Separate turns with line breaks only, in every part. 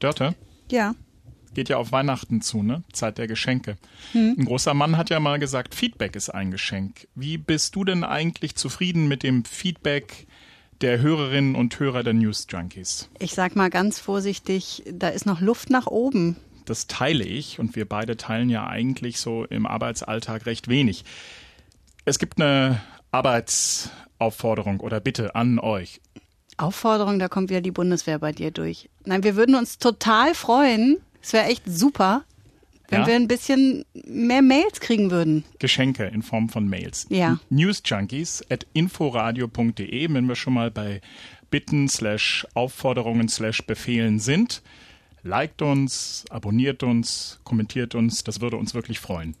Dörte?
Ja.
Geht ja auf Weihnachten zu, ne? Zeit der Geschenke. Hm. Ein großer Mann hat ja mal gesagt, Feedback ist ein Geschenk. Wie bist du denn eigentlich zufrieden mit dem Feedback der Hörerinnen und Hörer der News Junkies?
Ich sag mal ganz vorsichtig, da ist noch Luft nach oben.
Das teile ich und wir beide teilen ja eigentlich so im Arbeitsalltag recht wenig. Es gibt eine Arbeitsaufforderung oder Bitte an euch.
Aufforderung, da kommt wieder die Bundeswehr bei dir durch. Nein, wir würden uns total freuen, es wäre echt super, wenn ja? wir ein bisschen mehr Mails kriegen würden.
Geschenke in Form von Mails.
Ja.
Newsjunkies at inforadio.de, wenn wir schon mal bei Bitten slash Aufforderungen slash Befehlen sind. Liked uns, abonniert uns, kommentiert uns, das würde uns wirklich freuen.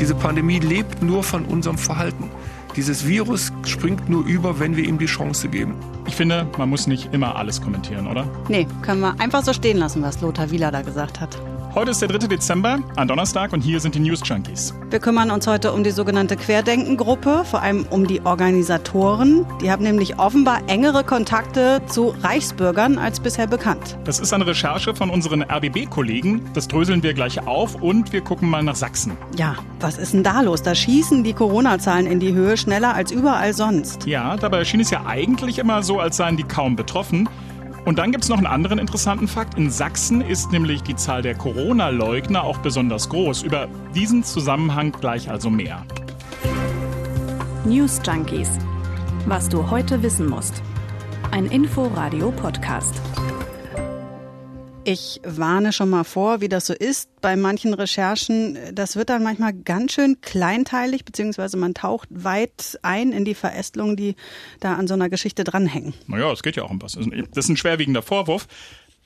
Diese Pandemie lebt nur von unserem Verhalten. Dieses Virus springt nur über, wenn wir ihm die Chance geben.
Ich finde, man muss nicht immer alles kommentieren, oder?
Nee, können wir einfach so stehen lassen, was Lothar Wieler da gesagt hat.
Heute ist der 3. Dezember, ein Donnerstag und hier sind die News Junkies.
Wir kümmern uns heute um die sogenannte Querdenken-Gruppe, vor allem um die Organisatoren. Die haben nämlich offenbar engere Kontakte zu Reichsbürgern als bisher bekannt.
Das ist eine Recherche von unseren RBB-Kollegen. Das dröseln wir gleich auf und wir gucken mal nach Sachsen.
Ja, was ist denn da los? Da schießen die Corona-Zahlen in die Höhe schneller als überall sonst.
Ja, dabei schien es ja eigentlich immer so, als seien die kaum betroffen. Und dann gibt es noch einen anderen interessanten Fakt. In Sachsen ist nämlich die Zahl der Corona-Leugner auch besonders groß. Über diesen Zusammenhang gleich also mehr.
News Junkies. Was du heute wissen musst. Ein Info-Radio-Podcast.
Ich warne schon mal vor, wie das so ist bei manchen Recherchen. Das wird dann manchmal ganz schön kleinteilig, beziehungsweise man taucht weit ein in die Verästelungen, die da an so einer Geschichte dranhängen.
Naja, es geht ja auch um was. Das ist ein schwerwiegender Vorwurf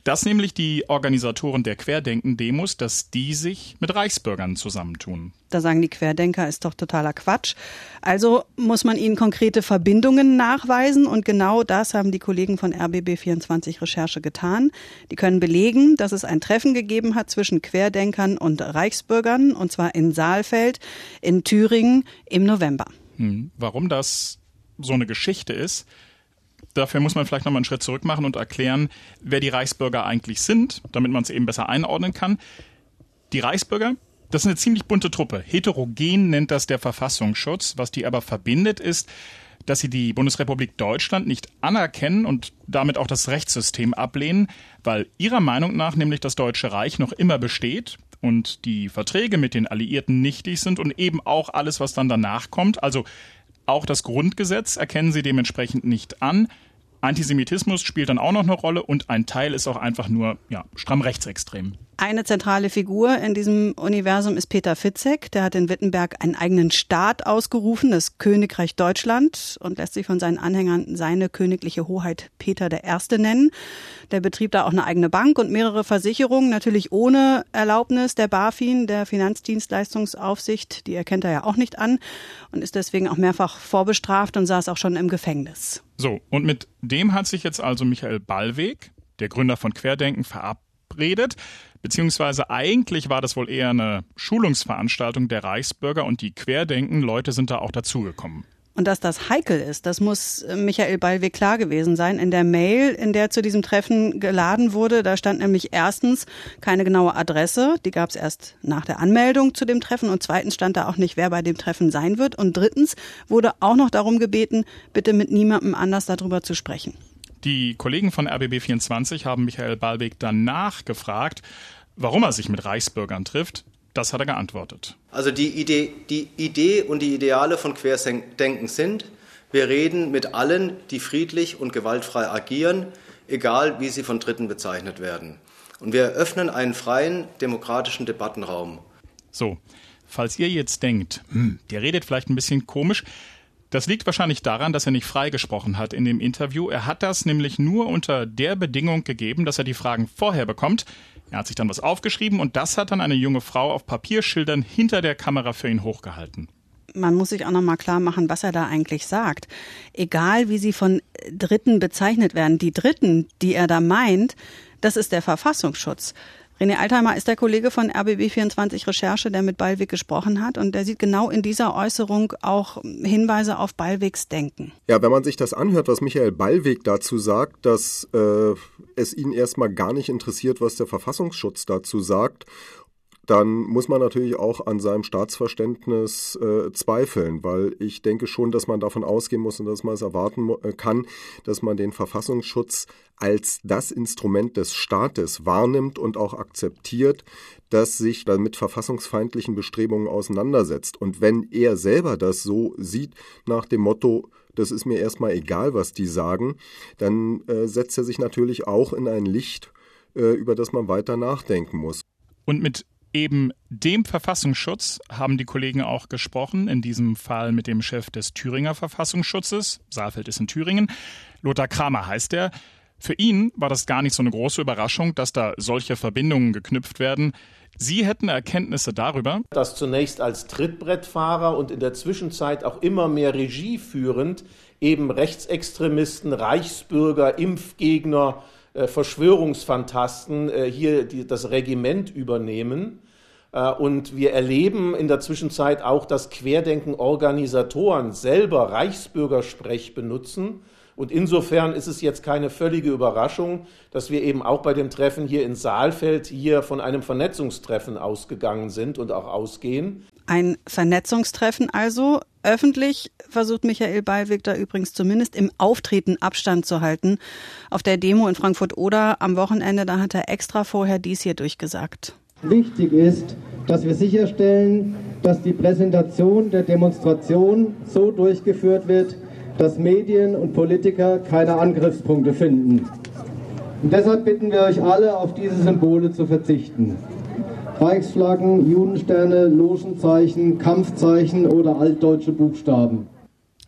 dass nämlich die Organisatoren der Querdenken-Demos, dass die sich mit Reichsbürgern zusammentun.
Da sagen die Querdenker, ist doch totaler Quatsch. Also muss man ihnen konkrete Verbindungen nachweisen und genau das haben die Kollegen von RBB24 Recherche getan. Die können belegen, dass es ein Treffen gegeben hat zwischen Querdenkern und Reichsbürgern und zwar in Saalfeld in Thüringen im November.
Hm. Warum das so eine Geschichte ist, Dafür muss man vielleicht nochmal einen Schritt zurück machen und erklären, wer die Reichsbürger eigentlich sind, damit man es eben besser einordnen kann. Die Reichsbürger, das ist eine ziemlich bunte Truppe. Heterogen nennt das der Verfassungsschutz. Was die aber verbindet, ist, dass sie die Bundesrepublik Deutschland nicht anerkennen und damit auch das Rechtssystem ablehnen, weil ihrer Meinung nach nämlich das Deutsche Reich noch immer besteht und die Verträge mit den Alliierten nichtig sind und eben auch alles, was dann danach kommt. Also auch das Grundgesetz erkennen sie dementsprechend nicht an. Antisemitismus spielt dann auch noch eine Rolle und ein Teil ist auch einfach nur ja, stramm rechtsextrem.
Eine zentrale Figur in diesem Universum ist Peter Fitzek. Der hat in Wittenberg einen eigenen Staat ausgerufen, das Königreich Deutschland, und lässt sich von seinen Anhängern seine königliche Hoheit Peter I. nennen. Der betrieb da auch eine eigene Bank und mehrere Versicherungen, natürlich ohne Erlaubnis der BaFin, der Finanzdienstleistungsaufsicht. Die erkennt er ja auch nicht an und ist deswegen auch mehrfach vorbestraft und saß auch schon im Gefängnis.
So, und mit dem hat sich jetzt also Michael Ballweg, der Gründer von Querdenken, verabredet. Beziehungsweise eigentlich war das wohl eher eine Schulungsveranstaltung der Reichsbürger und die Querdenken-Leute sind da auch dazugekommen.
Und dass das heikel ist, das muss äh, Michael Ballweg klar gewesen sein. In der Mail, in der zu diesem Treffen geladen wurde, da stand nämlich erstens keine genaue Adresse, die gab es erst nach der Anmeldung zu dem Treffen und zweitens stand da auch nicht, wer bei dem Treffen sein wird und drittens wurde auch noch darum gebeten, bitte mit niemandem anders darüber zu sprechen.
Die Kollegen von RBB24 haben Michael Ballweg danach gefragt, warum er sich mit Reichsbürgern trifft. Das hat er geantwortet.
Also die Idee, die Idee und die Ideale von Querdenken sind, wir reden mit allen, die friedlich und gewaltfrei agieren, egal wie sie von Dritten bezeichnet werden. Und wir eröffnen einen freien, demokratischen Debattenraum.
So, falls ihr jetzt denkt, hm, der redet vielleicht ein bisschen komisch, das liegt wahrscheinlich daran, dass er nicht freigesprochen hat in dem Interview. Er hat das nämlich nur unter der Bedingung gegeben, dass er die Fragen vorher bekommt. Er hat sich dann was aufgeschrieben und das hat dann eine junge Frau auf Papierschildern hinter der Kamera für ihn hochgehalten.
Man muss sich auch noch mal klar machen, was er da eigentlich sagt. Egal, wie sie von Dritten bezeichnet werden, die Dritten, die er da meint, das ist der Verfassungsschutz. René Altheimer ist der Kollege von RBB24 Recherche, der mit Ballweg gesprochen hat und der sieht genau in dieser Äußerung auch Hinweise auf Ballwegs Denken.
Ja, wenn man sich das anhört, was Michael Ballweg dazu sagt, dass äh, es ihn erstmal gar nicht interessiert, was der Verfassungsschutz dazu sagt dann muss man natürlich auch an seinem Staatsverständnis äh, zweifeln, weil ich denke schon, dass man davon ausgehen muss und dass man es erwarten äh, kann, dass man den Verfassungsschutz als das Instrument des Staates wahrnimmt und auch akzeptiert, das sich dann mit verfassungsfeindlichen Bestrebungen auseinandersetzt. Und wenn er selber das so sieht, nach dem Motto, das ist mir erstmal egal, was die sagen, dann äh, setzt er sich natürlich auch in ein Licht, äh, über das man weiter nachdenken muss.
Und mit eben dem Verfassungsschutz haben die Kollegen auch gesprochen, in diesem Fall mit dem Chef des Thüringer Verfassungsschutzes. Saalfeld ist in Thüringen. Lothar Kramer heißt er. Für ihn war das gar nicht so eine große Überraschung, dass da solche Verbindungen geknüpft werden. Sie hätten Erkenntnisse darüber,
dass zunächst als Trittbrettfahrer und in der Zwischenzeit auch immer mehr Regie führend eben Rechtsextremisten, Reichsbürger, Impfgegner, äh, Verschwörungsfantasten äh, hier das Regiment übernehmen. Äh, und wir erleben in der Zwischenzeit auch, dass Querdenken-Organisatoren selber Reichsbürgersprech benutzen. Und insofern ist es jetzt keine völlige Überraschung, dass wir eben auch bei dem Treffen hier in Saalfeld hier von einem Vernetzungstreffen ausgegangen sind und auch ausgehen.
Ein Vernetzungstreffen also. Öffentlich versucht Michael Ballweg da übrigens zumindest im Auftreten Abstand zu halten. Auf der Demo in Frankfurt-Oder am Wochenende, da hat er extra vorher dies hier durchgesagt.
Wichtig ist, dass wir sicherstellen, dass die Präsentation der Demonstration so durchgeführt wird, dass Medien und Politiker keine Angriffspunkte finden. Und deshalb bitten wir euch alle, auf diese Symbole zu verzichten. Reichsflaggen, Judensterne, Logenzeichen, Kampfzeichen oder altdeutsche Buchstaben.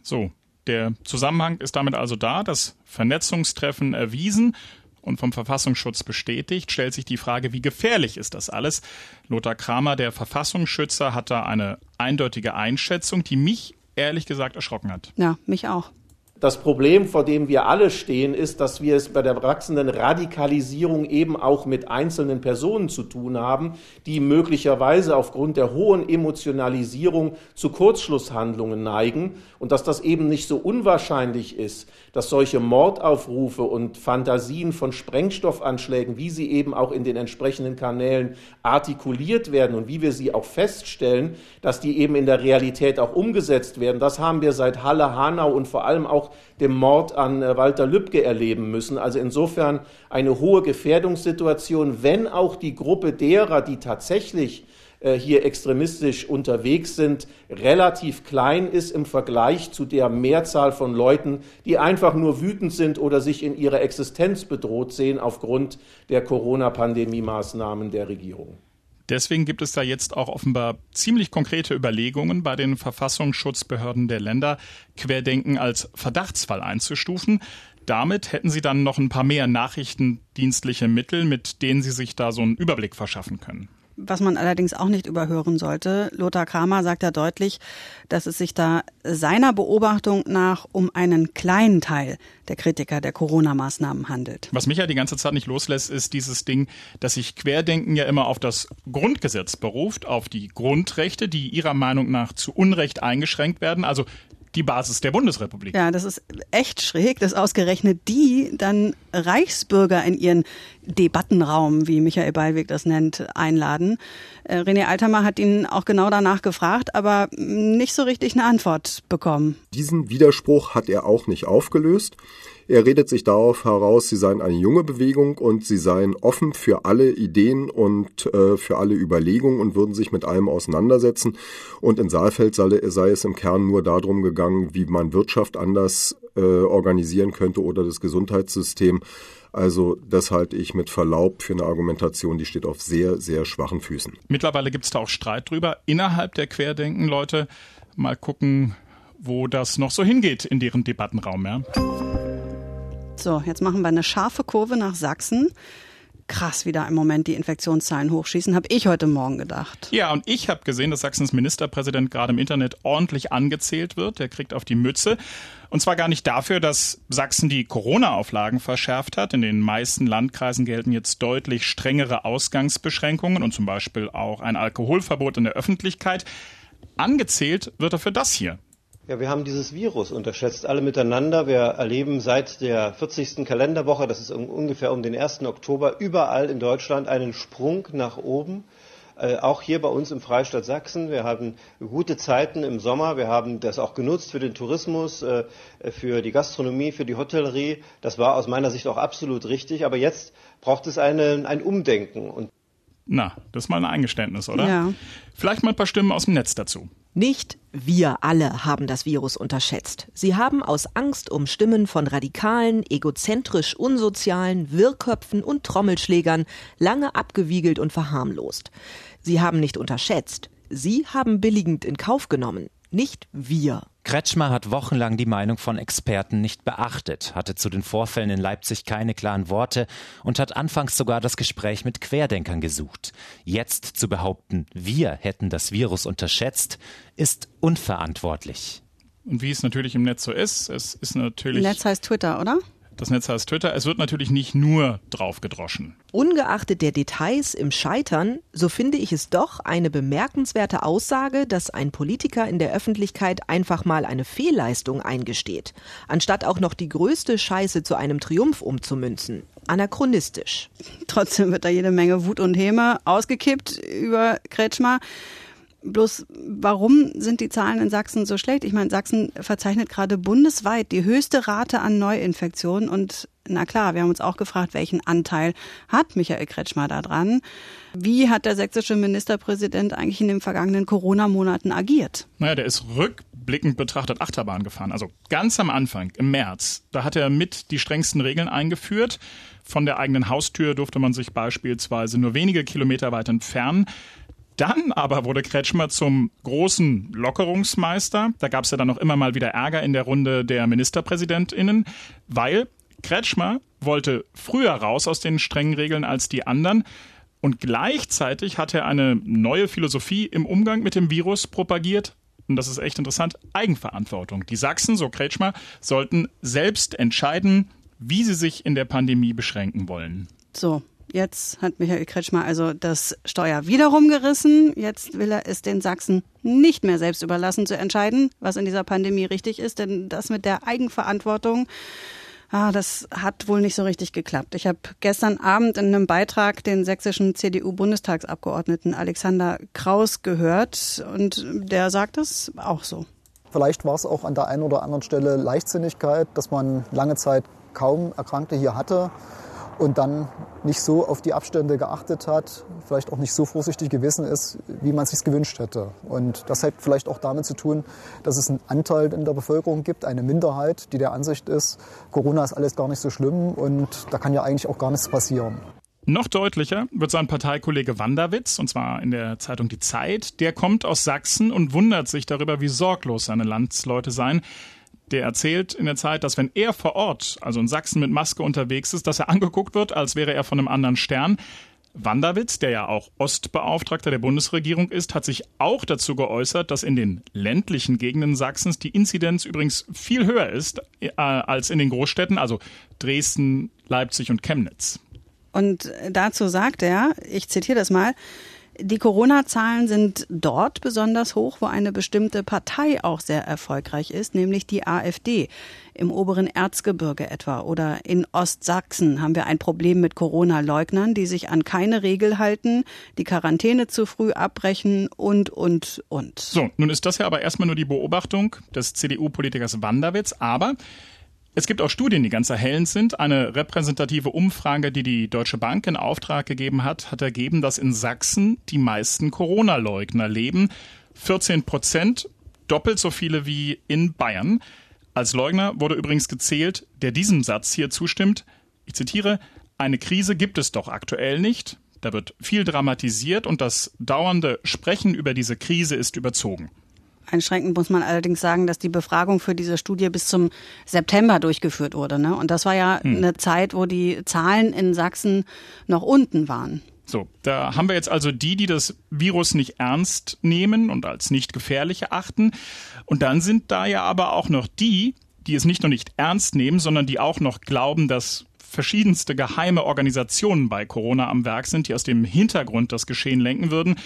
So, der Zusammenhang ist damit also da, das Vernetzungstreffen erwiesen und vom Verfassungsschutz bestätigt, stellt sich die Frage, wie gefährlich ist das alles? Lothar Kramer, der Verfassungsschützer, hat da eine eindeutige Einschätzung, die mich ehrlich gesagt erschrocken hat.
Ja, mich auch.
Das Problem, vor dem wir alle stehen, ist, dass wir es bei der wachsenden Radikalisierung eben auch mit einzelnen Personen zu tun haben, die möglicherweise aufgrund der hohen Emotionalisierung zu Kurzschlusshandlungen neigen und dass das eben nicht so unwahrscheinlich ist, dass solche Mordaufrufe und Fantasien von Sprengstoffanschlägen, wie sie eben auch in den entsprechenden Kanälen artikuliert werden und wie wir sie auch feststellen, dass die eben in der Realität auch umgesetzt werden. Das haben wir seit Halle, Hanau und vor allem auch dem Mord an äh, Walter Lübcke erleben müssen. Also insofern eine hohe Gefährdungssituation, wenn auch die Gruppe derer, die tatsächlich äh, hier extremistisch unterwegs sind, relativ klein ist im Vergleich zu der Mehrzahl von Leuten, die einfach nur wütend sind oder sich in ihrer Existenz bedroht sehen aufgrund der Corona-Pandemie-Maßnahmen der Regierung.
Deswegen gibt es da jetzt auch offenbar ziemlich konkrete Überlegungen bei den Verfassungsschutzbehörden der Länder, Querdenken als Verdachtsfall einzustufen. Damit hätten sie dann noch ein paar mehr nachrichtendienstliche Mittel, mit denen sie sich da so einen Überblick verschaffen können.
Was man allerdings auch nicht überhören sollte, Lothar Kramer sagt ja deutlich, dass es sich da seiner Beobachtung nach um einen kleinen Teil der Kritiker der Corona-Maßnahmen handelt.
Was mich ja die ganze Zeit nicht loslässt, ist dieses Ding, dass sich Querdenken ja immer auf das Grundgesetz beruft, auf die Grundrechte, die ihrer Meinung nach zu Unrecht eingeschränkt werden. Also die Basis der Bundesrepublik.
Ja, das ist echt schräg, dass ausgerechnet die dann Reichsbürger in ihren Debattenraum, wie Michael Ballweg das nennt, einladen. Äh, René Altermer hat ihn auch genau danach gefragt, aber nicht so richtig eine Antwort bekommen.
Diesen Widerspruch hat er auch nicht aufgelöst. Er redet sich darauf heraus, sie seien eine junge Bewegung und sie seien offen für alle Ideen und äh, für alle Überlegungen und würden sich mit allem auseinandersetzen. Und in Saalfeld sei, sei es im Kern nur darum gegangen, wie man Wirtschaft anders äh, organisieren könnte oder das Gesundheitssystem. Also das halte ich mit Verlaub für eine Argumentation, die steht auf sehr, sehr schwachen Füßen.
Mittlerweile gibt es da auch Streit drüber innerhalb der Querdenken-Leute. Mal gucken, wo das noch so hingeht in deren Debattenraum. Ja.
So, jetzt machen wir eine scharfe Kurve nach Sachsen. Krass, wie da im Moment die Infektionszahlen hochschießen, habe ich heute Morgen gedacht.
Ja, und ich habe gesehen, dass Sachsens Ministerpräsident gerade im Internet ordentlich angezählt wird. Der kriegt auf die Mütze. Und zwar gar nicht dafür, dass Sachsen die Corona-Auflagen verschärft hat. In den meisten Landkreisen gelten jetzt deutlich strengere Ausgangsbeschränkungen und zum Beispiel auch ein Alkoholverbot in der Öffentlichkeit. Angezählt wird er für das hier.
Ja, wir haben dieses Virus unterschätzt, alle miteinander. Wir erleben seit der 40. Kalenderwoche, das ist ungefähr um den 1. Oktober, überall in Deutschland einen Sprung nach oben. Äh, auch hier bei uns im Freistaat Sachsen. Wir haben gute Zeiten im Sommer. Wir haben das auch genutzt für den Tourismus, äh, für die Gastronomie, für die Hotellerie. Das war aus meiner Sicht auch absolut richtig. Aber jetzt braucht es eine, ein Umdenken. Und
Na, das ist mal ein Eingeständnis, oder?
Ja.
Vielleicht mal ein paar Stimmen aus dem Netz dazu.
Nicht wir alle haben das Virus unterschätzt. Sie haben aus Angst um Stimmen von radikalen, egozentrisch unsozialen, Wirrköpfen und Trommelschlägern lange abgewiegelt und verharmlost. Sie haben nicht unterschätzt. Sie haben billigend in Kauf genommen. Nicht wir.
Kretschmer hat wochenlang die Meinung von Experten nicht beachtet, hatte zu den Vorfällen in Leipzig keine klaren Worte und hat anfangs sogar das Gespräch mit Querdenkern gesucht. Jetzt zu behaupten, wir hätten das Virus unterschätzt, ist unverantwortlich.
Und wie es natürlich im Netz so ist, es ist natürlich.
Netz heißt Twitter, oder?
Das Netz heißt Twitter. Es wird natürlich nicht nur drauf gedroschen.
Ungeachtet der Details im Scheitern, so finde ich es doch eine bemerkenswerte Aussage, dass ein Politiker in der Öffentlichkeit einfach mal eine Fehlleistung eingesteht, anstatt auch noch die größte Scheiße zu einem Triumph umzumünzen. Anachronistisch.
Trotzdem wird da jede Menge Wut und Häme ausgekippt über Kretschmer. Bloß warum sind die Zahlen in Sachsen so schlecht? Ich meine, Sachsen verzeichnet gerade bundesweit die höchste Rate an Neuinfektionen und na klar, wir haben uns auch gefragt, welchen Anteil hat Michael Kretschmer da dran? Wie hat der sächsische Ministerpräsident eigentlich in den vergangenen Corona-Monaten agiert?
Naja, der ist rückblickend betrachtet Achterbahn gefahren. Also ganz am Anfang, im März, da hat er mit die strengsten Regeln eingeführt. Von der eigenen Haustür durfte man sich beispielsweise nur wenige Kilometer weit entfernen. Dann aber wurde Kretschmer zum großen Lockerungsmeister. Da gab es ja dann noch immer mal wieder Ärger in der Runde der Ministerpräsidentinnen, weil Kretschmer wollte früher raus aus den strengen Regeln als die anderen. Und gleichzeitig hat er eine neue Philosophie im Umgang mit dem Virus propagiert. Und das ist echt interessant, Eigenverantwortung. Die Sachsen, so Kretschmer, sollten selbst entscheiden, wie sie sich in der Pandemie beschränken wollen.
So, Jetzt hat Michael Kretschmer also das Steuer wiederum gerissen. Jetzt will er es den Sachsen nicht mehr selbst überlassen zu entscheiden, was in dieser Pandemie richtig ist. Denn das mit der Eigenverantwortung, ah, das hat wohl nicht so richtig geklappt. Ich habe gestern Abend in einem Beitrag den sächsischen CDU-Bundestagsabgeordneten Alexander Kraus gehört und der sagt es auch so.
Vielleicht war es auch an der einen oder anderen Stelle Leichtsinnigkeit, dass man lange Zeit kaum Erkrankte hier hatte und dann nicht so auf die Abstände geachtet hat, vielleicht auch nicht so vorsichtig gewesen ist, wie man es sich gewünscht hätte. Und das hat vielleicht auch damit zu tun, dass es einen Anteil in der Bevölkerung gibt, eine Minderheit, die der Ansicht ist, Corona ist alles gar nicht so schlimm und da kann ja eigentlich auch gar nichts passieren.
Noch deutlicher wird sein Parteikollege Wanderwitz, und zwar in der Zeitung Die Zeit. Der kommt aus Sachsen und wundert sich darüber, wie sorglos seine Landsleute seien. Der erzählt in der Zeit, dass wenn er vor Ort, also in Sachsen mit Maske unterwegs ist, dass er angeguckt wird, als wäre er von einem anderen Stern. Wanderwitz, der ja auch Ostbeauftragter der Bundesregierung ist, hat sich auch dazu geäußert, dass in den ländlichen Gegenden Sachsens die Inzidenz übrigens viel höher ist äh, als in den Großstädten, also Dresden, Leipzig und Chemnitz.
Und dazu sagt er, ich zitiere das mal, die Corona-Zahlen sind dort besonders hoch, wo eine bestimmte Partei auch sehr erfolgreich ist, nämlich die AfD. Im oberen Erzgebirge etwa oder in Ostsachsen haben wir ein Problem mit Corona-Leugnern, die sich an keine Regel halten, die Quarantäne zu früh abbrechen und, und, und.
So, nun ist das ja aber erstmal nur die Beobachtung des CDU-Politikers Wanderwitz, aber es gibt auch Studien, die ganz erhellend sind. Eine repräsentative Umfrage, die die Deutsche Bank in Auftrag gegeben hat, hat ergeben, dass in Sachsen die meisten Corona-Leugner leben. 14 Prozent, doppelt so viele wie in Bayern. Als Leugner wurde übrigens gezählt, der diesem Satz hier zustimmt. Ich zitiere, eine Krise gibt es doch aktuell nicht. Da wird viel dramatisiert und das dauernde Sprechen über diese Krise ist überzogen.
Einschränkend muss man allerdings sagen, dass die Befragung für diese Studie bis zum September durchgeführt wurde. Ne? Und das war ja hm. eine Zeit, wo die Zahlen in Sachsen noch unten waren.
So, da haben wir jetzt also die, die das Virus nicht ernst nehmen und als nicht gefährlich erachten. Und dann sind da ja aber auch noch die, die es nicht nur nicht ernst nehmen, sondern die auch noch glauben, dass verschiedenste geheime Organisationen bei Corona am Werk sind, die aus dem Hintergrund das Geschehen lenken würden.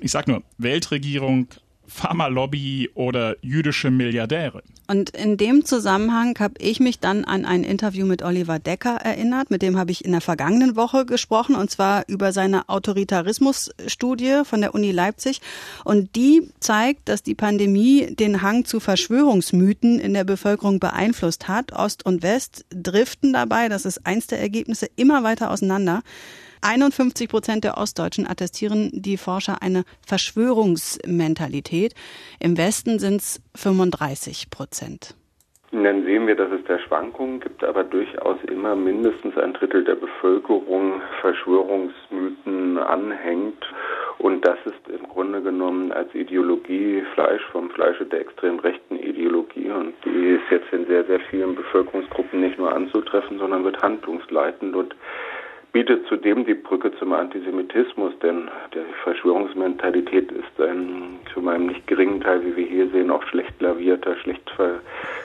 Ich sage nur Weltregierung, Pharmalobby oder jüdische Milliardäre.
Und in dem Zusammenhang habe ich mich dann an ein Interview mit Oliver Decker erinnert. Mit dem habe ich in der vergangenen Woche gesprochen und zwar über seine Autoritarismusstudie von der Uni Leipzig. Und die zeigt, dass die Pandemie den Hang zu Verschwörungsmythen in der Bevölkerung beeinflusst hat. Ost und West driften dabei, das ist eins der Ergebnisse, immer weiter auseinander. 51 Prozent der Ostdeutschen attestieren die Forscher eine Verschwörungsmentalität. Im Westen sind es 35 Prozent.
Dann sehen wir, dass es da Schwankungen gibt, aber durchaus immer mindestens ein Drittel der Bevölkerung Verschwörungsmythen anhängt. Und das ist im Grunde genommen als Ideologie Fleisch vom Fleische der extrem rechten Ideologie. Und die ist jetzt in sehr, sehr vielen Bevölkerungsgruppen nicht nur anzutreffen, sondern wird handlungsleitend. Und bietet zudem die Brücke zum Antisemitismus, denn die Verschwörungsmentalität ist ein zu meinem nicht geringen Teil, wie wir hier sehen, auch schlecht lavierter, schlecht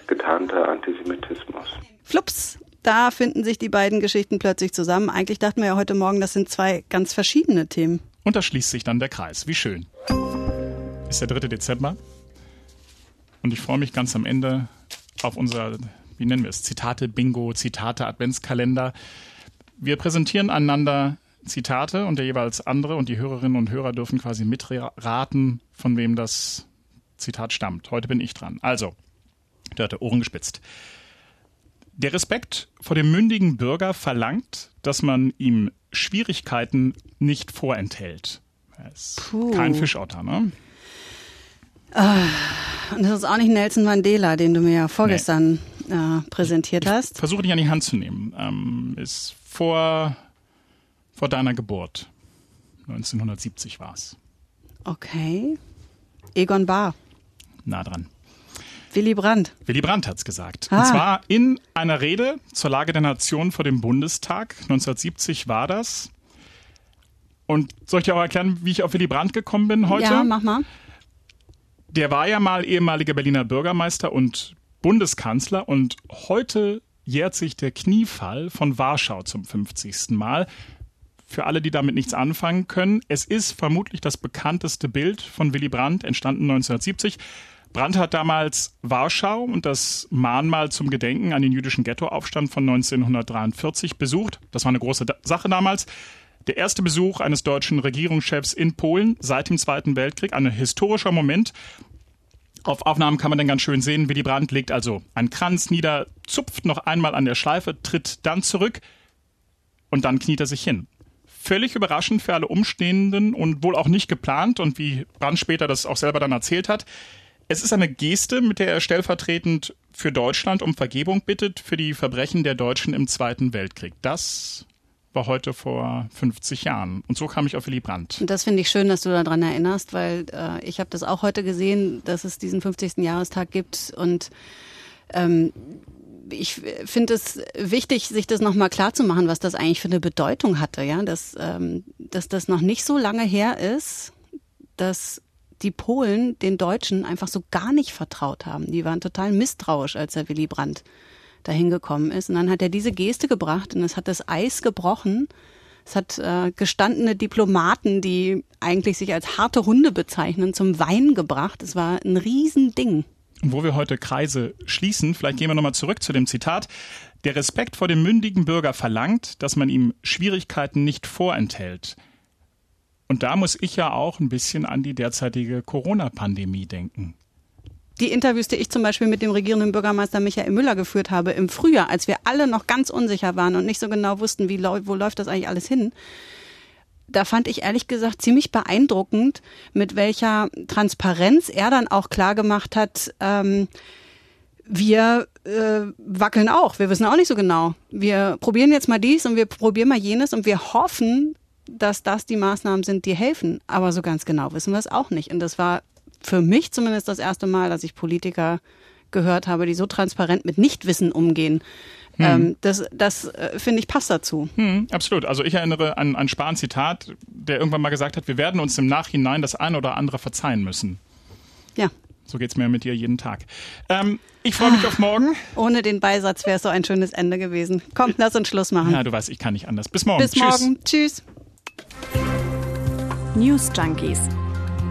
getarnter Antisemitismus.
Flups, da finden sich die beiden Geschichten plötzlich zusammen. Eigentlich dachten wir ja heute Morgen, das sind zwei ganz verschiedene Themen.
Und da schließt sich dann der Kreis. Wie schön. Ist der 3. Dezember. Und ich freue mich ganz am Ende auf unser, wie nennen wir es, Zitate-Bingo, Zitate-Adventskalender. Wir präsentieren einander Zitate und der jeweils andere und die Hörerinnen und Hörer dürfen quasi mitraten, von wem das Zitat stammt. Heute bin ich dran. Also, der hatte Ohren gespitzt. Der Respekt vor dem mündigen Bürger verlangt, dass man ihm Schwierigkeiten nicht vorenthält. Puh. Kein Fischotter, ne?
Ah, und das ist auch nicht Nelson Mandela, den du mir ja vorgestern nee. Äh, präsentiert hast.
Versuche dich an die Hand zu nehmen. Ähm, ist vor, vor deiner Geburt. 1970 war es.
Okay. Egon Bahr.
Nah dran.
Willy Brandt.
Willy Brandt hat es gesagt. Ah. Und zwar in einer Rede zur Lage der Nation vor dem Bundestag. 1970 war das. Und soll ich dir auch erklären, wie ich auf Willy Brandt gekommen bin heute?
Ja, mach mal.
Der war ja mal ehemaliger Berliner Bürgermeister und Bundeskanzler und heute jährt sich der Kniefall von Warschau zum 50. Mal. Für alle, die damit nichts anfangen können, es ist vermutlich das bekannteste Bild von Willy Brandt, entstanden 1970. Brandt hat damals Warschau und das Mahnmal zum Gedenken an den jüdischen Ghettoaufstand von 1943 besucht. Das war eine große Sache damals. Der erste Besuch eines deutschen Regierungschefs in Polen seit dem Zweiten Weltkrieg, ein historischer Moment. Auf Aufnahmen kann man dann ganz schön sehen, Willy Brandt legt also einen Kranz nieder, zupft noch einmal an der Schleife, tritt dann zurück und dann kniet er sich hin. Völlig überraschend für alle Umstehenden und wohl auch nicht geplant und wie Brandt später das auch selber dann erzählt hat. Es ist eine Geste, mit der er stellvertretend für Deutschland um Vergebung bittet für die Verbrechen der Deutschen im Zweiten Weltkrieg. Das war heute vor 50 Jahren. Und so kam ich auf Willy Brandt.
Und das finde ich schön, dass du daran erinnerst, weil äh, ich habe das auch heute gesehen, dass es diesen 50. Jahrestag gibt. Und ähm, ich finde es wichtig, sich das nochmal klar zu machen, was das eigentlich für eine Bedeutung hatte, ja, dass, ähm, dass das noch nicht so lange her ist, dass die Polen den Deutschen einfach so gar nicht vertraut haben. Die waren total misstrauisch, als der Willy Brandt dahin gekommen ist. Und dann hat er diese Geste gebracht und es hat das Eis gebrochen. Es hat äh, gestandene Diplomaten, die eigentlich sich als harte Hunde bezeichnen, zum Weinen gebracht. Es war ein Riesending.
Wo wir heute Kreise schließen, vielleicht gehen wir nochmal zurück zu dem Zitat. Der Respekt vor dem mündigen Bürger verlangt, dass man ihm Schwierigkeiten nicht vorenthält. Und da muss ich ja auch ein bisschen an die derzeitige Corona-Pandemie denken
die Interviews, die ich zum Beispiel mit dem regierenden Bürgermeister Michael Müller geführt habe im Frühjahr, als wir alle noch ganz unsicher waren und nicht so genau wussten, wie, wo läuft das eigentlich alles hin, da fand ich ehrlich gesagt ziemlich beeindruckend, mit welcher Transparenz er dann auch klar gemacht hat, ähm, wir äh, wackeln auch. Wir wissen auch nicht so genau. Wir probieren jetzt mal dies und wir probieren mal jenes und wir hoffen, dass das die Maßnahmen sind, die helfen. Aber so ganz genau wissen wir es auch nicht. Und das war für mich zumindest das erste Mal, dass ich Politiker gehört habe, die so transparent mit Nichtwissen umgehen. Hm. Ähm, das das äh, finde ich passt dazu.
Hm, absolut. Also ich erinnere an ein Spahn-Zitat, der irgendwann mal gesagt hat, wir werden uns im Nachhinein das ein oder andere verzeihen müssen.
Ja.
So geht's mir mit dir jeden Tag. Ähm, ich freue mich ah, auf morgen.
Ohne den Beisatz wäre es so ein schönes Ende gewesen. Komm, lass uns Schluss machen.
Ja, du weißt, ich kann nicht anders. Bis morgen.
Bis Tschüss. morgen. Tschüss.
News Junkies.